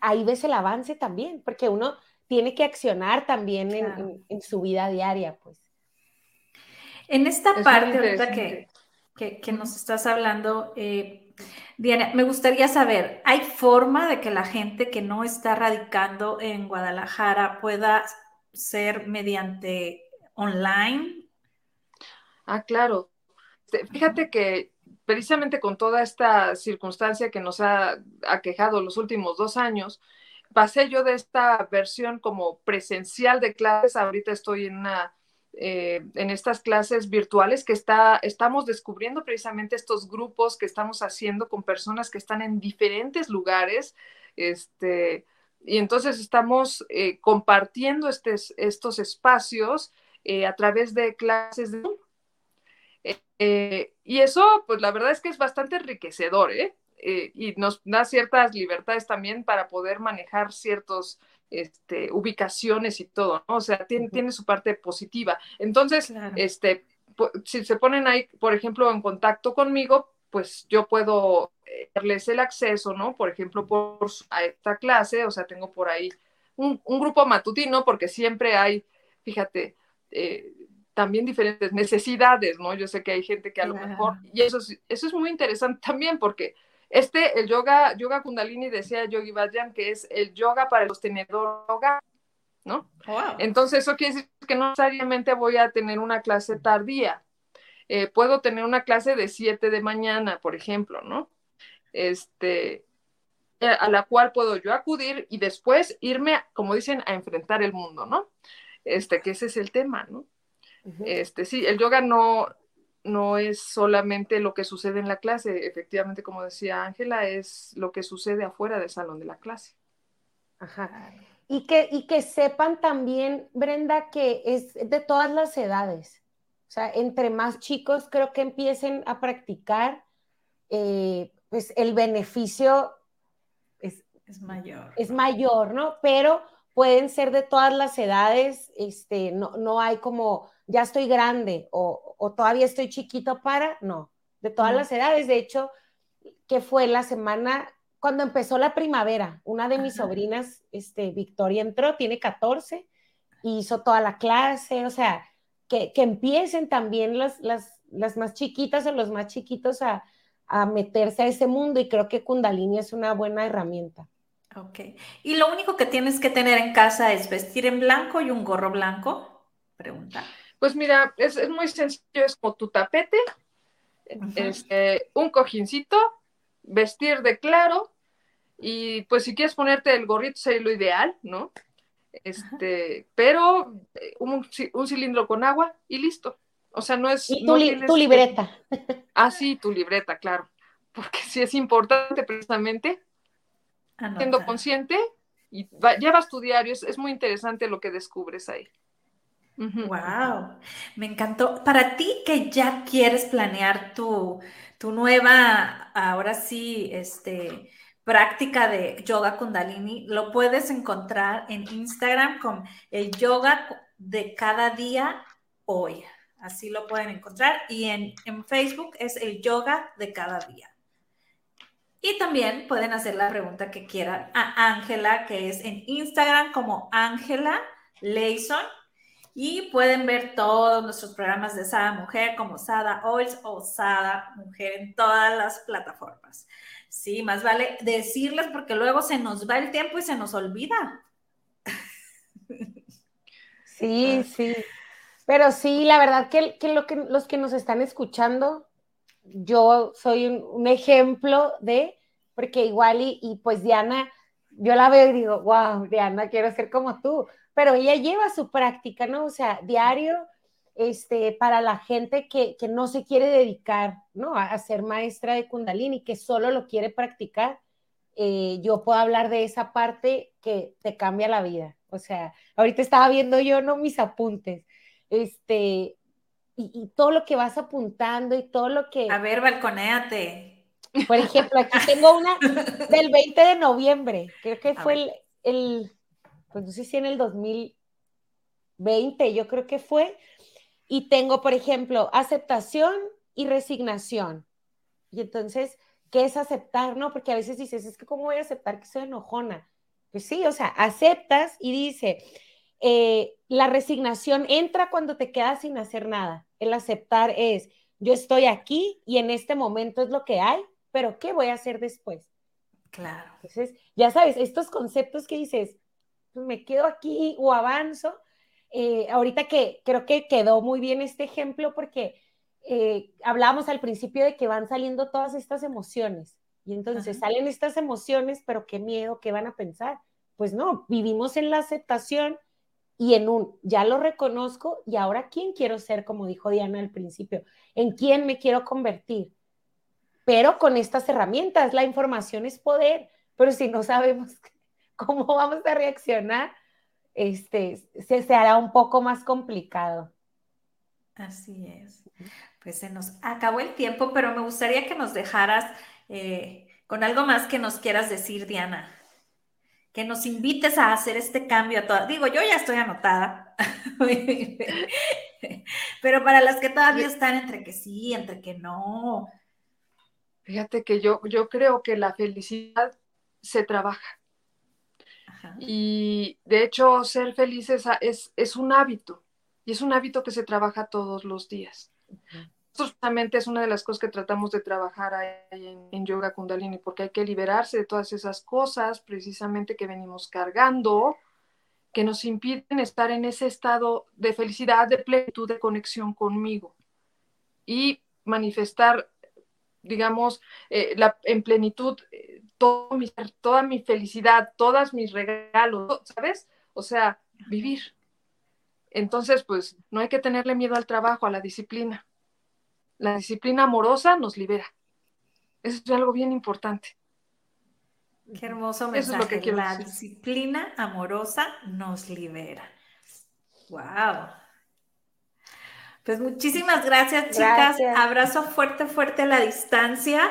ahí ves el avance también, porque uno tiene que accionar también en, su vida diaria, pues. En esta parte ahorita que, que, nos estás hablando, eh, Diana, me gustaría saber, ¿hay forma de que la gente que no está radicando en Guadalajara pueda ser mediante online? Ah, claro. Fíjate que precisamente con toda esta circunstancia que nos ha aquejado los últimos dos años, pasé yo de esta versión como presencial de clases, ahorita estoy en eh, en estas clases virtuales que está, estamos descubriendo precisamente estos grupos que estamos haciendo con personas que están en diferentes lugares, este, y entonces estamos eh, compartiendo estos espacios eh, a través de clases de y eso, pues la verdad es que es bastante enriquecedor, y nos da ciertas libertades también para poder manejar ciertos este, ubicaciones y todo, ¿no? O sea, tiene, tiene su parte positiva. Entonces, este, si se ponen ahí, por ejemplo, en contacto conmigo, pues yo puedo eh, darles el acceso, ¿no? Por ejemplo, por, a esta clase, o sea, tengo por ahí un, grupo matutino, porque siempre hay, fíjate, eh, también diferentes necesidades, ¿no? Yo sé que hay gente que a lo mejor, y eso eso es muy interesante también, porque este, el yoga, yoga kundalini, decía Yogi Bhajan, que es el yoga para el sostenedor yoga, ¿no? Entonces, eso quiere decir que no necesariamente voy a tener una clase tardía. Eh, puedo tener una clase de 7 de mañana, por ejemplo, ¿no? Este, eh, a la cual puedo yo acudir y después irme, como dicen, a enfrentar el mundo, ¿no? Este, que ese es el tema, ¿no? Este, sí, el yoga no, no es solamente lo que sucede en la clase, efectivamente, como decía Ángela, es lo que sucede afuera del salón de la clase. Ajá. Y que, y que sepan también, Brenda, que es de todas las edades. O sea, entre más chicos creo que empiecen a practicar, eh, pues el beneficio es, es, mayor. Es mayor, ¿no? Pero pueden ser de todas las edades, este, no, no hay como ya estoy grande o, todavía estoy chiquito para, no, de todas las edades. De hecho, que fue la semana cuando empezó la primavera, una de mis sobrinas, este, Victoria entró, tiene 14, hizo toda la clase, o sea, que, empiecen también las, las, las, más chiquitas o los más chiquitos a, a meterse a ese mundo y creo que Kundalini es una buena herramienta. Ok. Y lo único que tienes que tener en casa es vestir en blanco y un gorro blanco. Pregunta. Pues mira, es, muy sencillo, es como tu tapete, este, un cojincito, vestir de claro, y pues si quieres ponerte el gorrito sería lo ideal, ¿no? Este, pero eh, un, cilindro con agua y listo. O sea, no es... Y tu, libreta. Ah, sí, tu libreta, claro. Porque sí es importante precisamente, siendo consciente, y llevas tu diario, es muy interesante lo que descubres ahí. Wow, me encantó. Para ti que ya quieres planear tu, tu nueva, ahora sí, este, práctica de yoga kundalini, lo puedes encontrar en Instagram con el yoga de cada día hoy. Así lo pueden encontrar. Y en, en Facebook es el yoga de cada día. Y también pueden hacer la pregunta que quieran a Ángela, que es en Instagram como Ángela Leison y pueden ver todos nuestros programas de Sada Mujer como Sada Oils o Sada Mujer en todas las plataformas. Sí, más vale decirles porque luego se nos va el tiempo y se nos olvida. Sí, sí. Pero sí, la verdad que, lo que los que nos están escuchando, yo soy un, ejemplo de, porque igual y, y, pues Diana, yo la veo y digo, wow, Diana, quiero ser como tú pero ella lleva su práctica, ¿no? O sea, diario, este, para la gente que, no se quiere dedicar, ¿no? A, ser maestra de Kundalini, que solo lo quiere practicar, eh, yo puedo hablar de esa parte que te cambia la vida. O sea, ahorita estaba viendo yo, ¿no? Mis apuntes, este, y, todo lo que vas apuntando y todo lo que... A ver, balconéate. Por ejemplo, aquí tengo una del 20 de noviembre, creo que fue el pues no sé si en el 2020, yo creo que fue, y tengo, por ejemplo, aceptación y resignación. Y entonces, ¿qué es aceptar? No, porque a veces dices, es que ¿cómo voy a aceptar que soy enojona? Pues sí, o sea, aceptas y dice, eh, la resignación entra cuando te quedas sin hacer nada. El aceptar es, yo estoy aquí y en este momento es lo que hay, pero ¿qué voy a hacer después? Claro. Entonces, ya sabes, estos conceptos que dices, me quedo aquí o avanzo. Eh, ahorita que creo que quedó muy bien este ejemplo porque eh, hablábamos al principio de que van saliendo todas estas emociones. Y entonces salen estas emociones, pero qué miedo, qué van a pensar. Pues no, vivimos en la aceptación y en un, ya lo reconozco y ahora quién quiero ser, como dijo Diana al principio, en quién me quiero convertir. Pero con estas herramientas, la información es poder, pero si no sabemos cómo vamos a reaccionar, este, se, se hará un poco más complicado. Así es. Pues se nos acabó el tiempo, pero me gustaría que nos dejaras eh, con algo más que nos quieras decir, Diana. Que nos invites a hacer este cambio a todas. Digo, yo ya estoy anotada, pero para las que todavía están entre que sí, entre que no. Fíjate que yo, yo creo que la felicidad se trabaja. Y de hecho, ser feliz es, es, un hábito y es un hábito que se trabaja todos los días. Justamente es una de las cosas que tratamos de trabajar en, en, Yoga Kundalini, porque hay que liberarse de todas esas cosas precisamente que venimos cargando, que nos impiden estar en ese estado de felicidad, de plenitud, de conexión conmigo. Y manifestar, digamos, eh, la, en plenitud eh, todo mi, toda mi felicidad, todos mis regalos, ¿sabes? O sea, vivir. Entonces, pues no hay que tenerle miedo al trabajo, a la disciplina. La disciplina amorosa nos libera. Eso es algo bien importante. Qué hermoso mensaje. que la disciplina amorosa nos libera. Wow. Pues muchísimas gracias, chicas. Abrazo fuerte, fuerte a la distancia.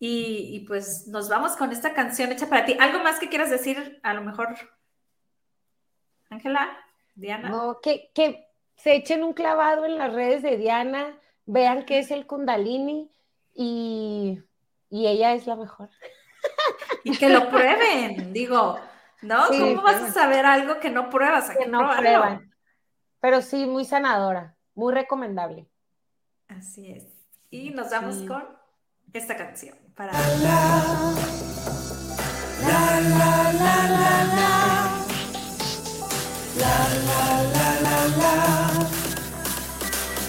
Y, pues nos vamos con esta canción hecha para ti. ¿Algo más que quieras decir? A lo mejor, Ángela, Diana. No, que, que se echen un clavado en las redes de Diana, vean qué es el Kundalini y, ella es la mejor. Y que lo prueben, digo, ¿no? ¿Cómo vas a saber algo que no pruebas? que no prueban. Pero sí, muy sanadora, muy recomendable. Así es. Y nos vamos con esta canción para... La, la, la, la, la, la. La, la, la, la, la.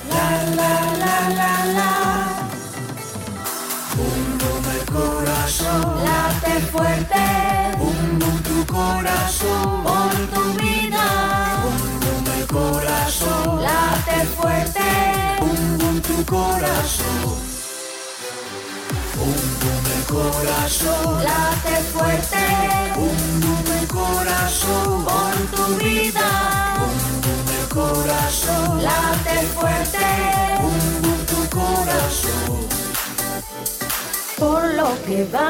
La, la, la, la, la. Un corazón. Late fuerte. Un boom tu corazón. Por tu vida. Un boom el corazón. Late fuerte. Un boom tu corazón corazón. Late fuerte, un el corazón. Por tu vida, un el corazón. Late fuerte, un tu corazón. Por lo que va.